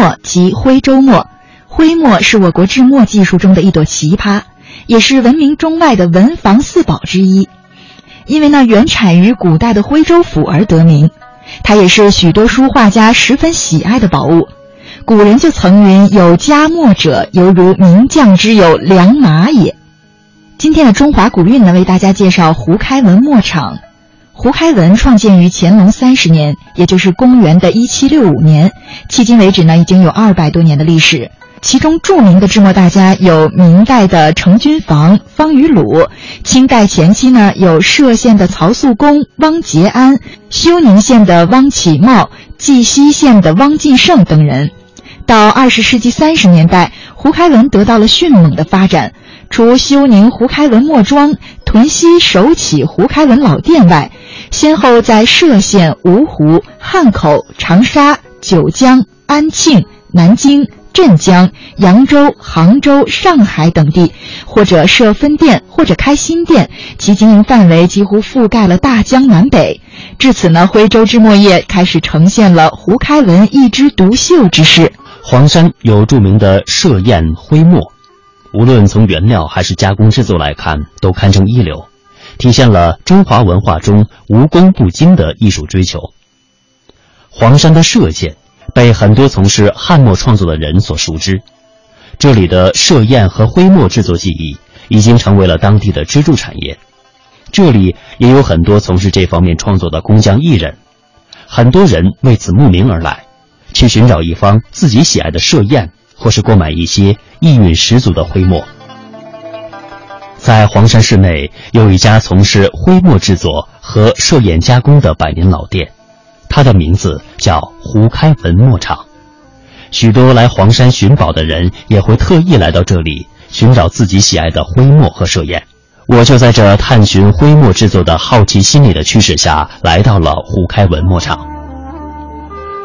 墨及徽州墨。徽墨是我国制墨技术中的一朵奇葩，也是闻名中外的文房四宝之一。因为那原产于古代的徽州府而得名，它也是许多书画家十分喜爱的宝物。古人就曾云：“有佳墨者，犹如名将之有良马也。”今天的中华古韵呢，为大家介绍胡开文墨厂。胡开文创建于乾隆三十年，也就是公元的一七六五年，迄今为止呢，已经有二百多年的历史。其中著名的制墨大家有明代的程君房、方于鲁；清代前期呢有歙县的曹素公、汪杰安，休宁县的汪启茂，绩溪县的汪进胜等人。到二十世纪三十年代，胡开文得到了迅猛的发展。除休宁胡开文墨庄、屯溪首启胡开文老店外，先后在歙县、芜湖、汉口、长沙、九江、安庆、南京。镇江、扬州、杭州、上海等地，或者设分店，或者开新店，其经营范围几乎覆盖了大江南北。至此呢，徽州制墨业开始呈现了胡开文一枝独秀之势。黄山有著名的歙砚徽墨，无论从原料还是加工制作来看，都堪称一流，体现了中华文化中无功不精的艺术追求。黄山的歙县。被很多从事汉墨创作的人所熟知，这里的歙砚和徽墨制作技艺已经成为了当地的支柱产业。这里也有很多从事这方面创作的工匠艺人，很多人为此慕名而来，去寻找一方自己喜爱的歙砚，或是购买一些意蕴十足的徽墨。在黄山市内有一家从事徽墨制作和歙砚加工的百年老店。它的名字叫胡开文墨厂，许多来黄山寻宝的人也会特意来到这里寻找自己喜爱的徽墨和歙砚。我就在这探寻徽墨制作的好奇心理的驱使下，来到了胡开文墨厂。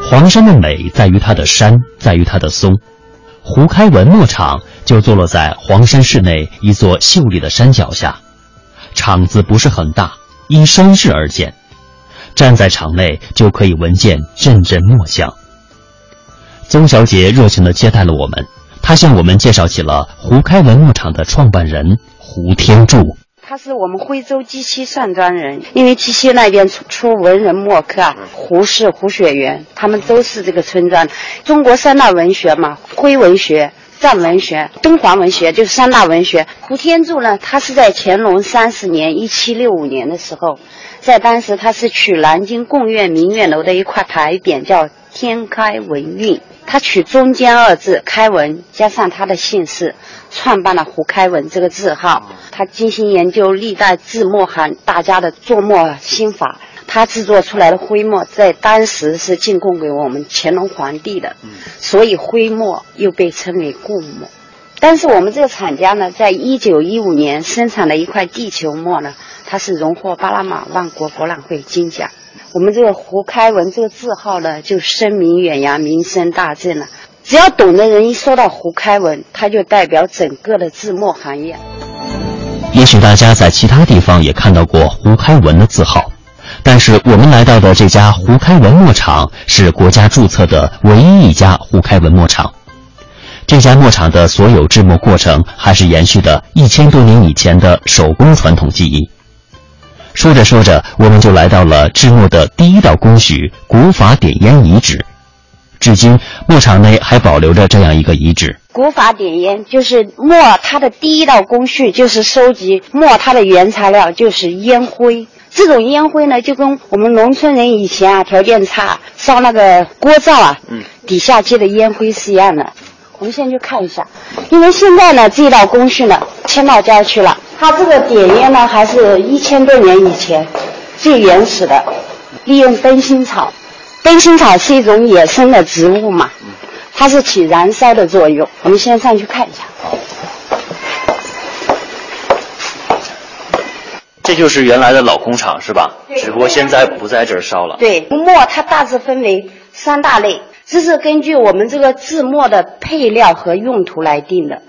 黄山的美在于它的山，在于它的松。胡开文墨厂就坐落在黄山市内一座秀丽的山脚下，厂子不是很大，依山势而建。站在场内就可以闻见阵阵墨香。邹小姐热情地接待了我们，她向我们介绍起了胡开文墨厂的创办人胡天柱。他是我们徽州鸡西上庄人，因为鸡西那边出出文人墨客啊，胡适、胡雪岩，他们都是这个村庄。中国三大文学嘛，徽文学、藏文学、敦煌文学，就是三大文学。胡天柱呢，他是在乾隆三十年（一七六五年）的时候。在当时，他是取南京贡院明月楼的一块牌匾，叫“天开文运”。他取中间二字“开文”，加上他的姓氏，创办了胡开文这个字号。他精心研究历代字墨行大家的作墨心法，他制作出来的徽墨在当时是进贡给我们乾隆皇帝的，所以徽墨又被称为贡墨。但是我们这个厂家呢，在一九一五年生产的一块地球墨呢。它是荣获巴拿马万国博览会金奖。我们这个胡开文这个字号呢，就声名远扬，名声大振了。只要懂的人一说到胡开文，他就代表整个的字墨行业。也许大家在其他地方也看到过胡开文的字号，但是我们来到的这家胡开文墨厂是国家注册的唯一一家胡开文墨厂。这家墨厂的所有制墨过程还是延续的一千多年以前的手工传统技艺。说着说着，我们就来到了制墨的第一道工序——古法点烟遗址。至今，墨厂内还保留着这样一个遗址。古法点烟就是墨，它的第一道工序就是收集墨，它的原材料就是烟灰。这种烟灰呢，就跟我们农村人以前啊条件差烧那个锅灶啊，嗯，底下接的烟灰是一样的。我们现在去看一下，因为现在呢，这道工序呢迁到郊区了。它这个点烟呢，还是一千多年以前最原始的，利用灯芯草。灯芯草是一种野生的植物嘛，它是起燃烧的作用。我们先上去看一下。这就是原来的老工厂是吧？只不过现在不在这儿烧了。对，墨它大致分为三大类。这是根据我们这个制墨的配料和用途来定的。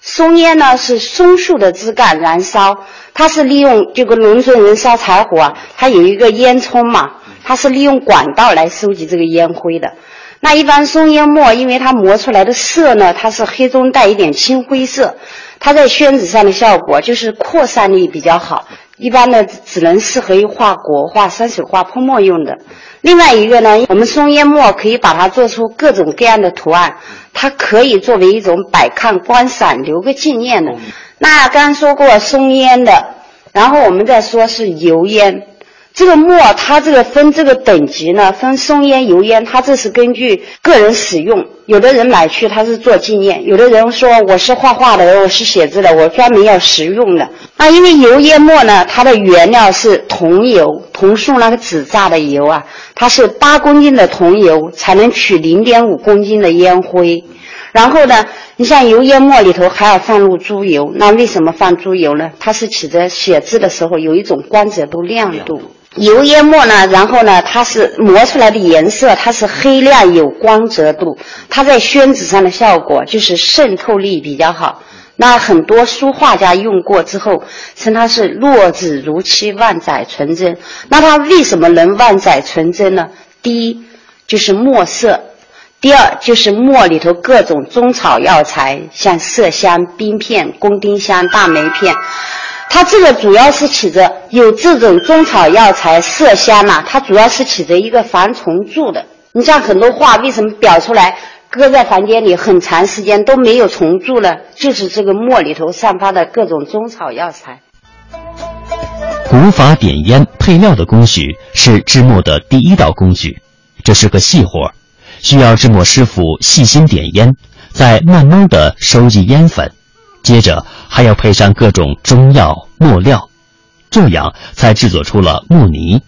松烟呢是松树的枝干燃烧，它是利用这个农村人烧柴火啊，它有一个烟囱嘛，它是利用管道来收集这个烟灰的。那一般松烟墨，因为它磨出来的色呢，它是黑中带一点青灰色，它在宣纸上的效果就是扩散力比较好。一般呢，只能适合于画国画、山水画泼墨用的。另外一个呢，我们松烟墨可以把它做出各种各样的图案，它可以作为一种摆看观赏、留个纪念的。那刚刚说过松烟的，然后我们再说是油烟。这个墨，它这个分这个等级呢，分松烟、油烟，它这是根据个人使用。有的人买去他是做纪念，有的人说我是画画的，我是写字的，我专门要实用的。那因为油烟墨呢，它的原料是桐油，桐树那个纸榨的油啊，它是八公斤的桐油才能取零点五公斤的烟灰。然后呢，你像油烟墨里头还要放入猪油，那为什么放猪油呢？它是起着写字的时候有一种光泽度、亮度。油烟墨呢，然后呢，它是磨出来的颜色，它是黑亮有光泽度，它在宣纸上的效果就是渗透力比较好。那很多书画家用过之后，称它是落纸如漆，万载纯真。那它为什么能万载纯真呢？第一就是墨色，第二就是墨里头各种中草药材，像麝香、冰片、宫丁香、大梅片。它这个主要是起着有这种中草药材麝香呐，它主要是起着一个防虫蛀的。你像很多画为什么裱出来搁在房间里很长时间都没有虫蛀呢？就是这个墨里头散发的各种中草药材。古法点烟配料的工序是制墨的第一道工序，这是个细活，需要制墨师傅细心点烟，再慢慢的收集烟粉。接着还要配上各种中药墨料，这样才制作出了木泥。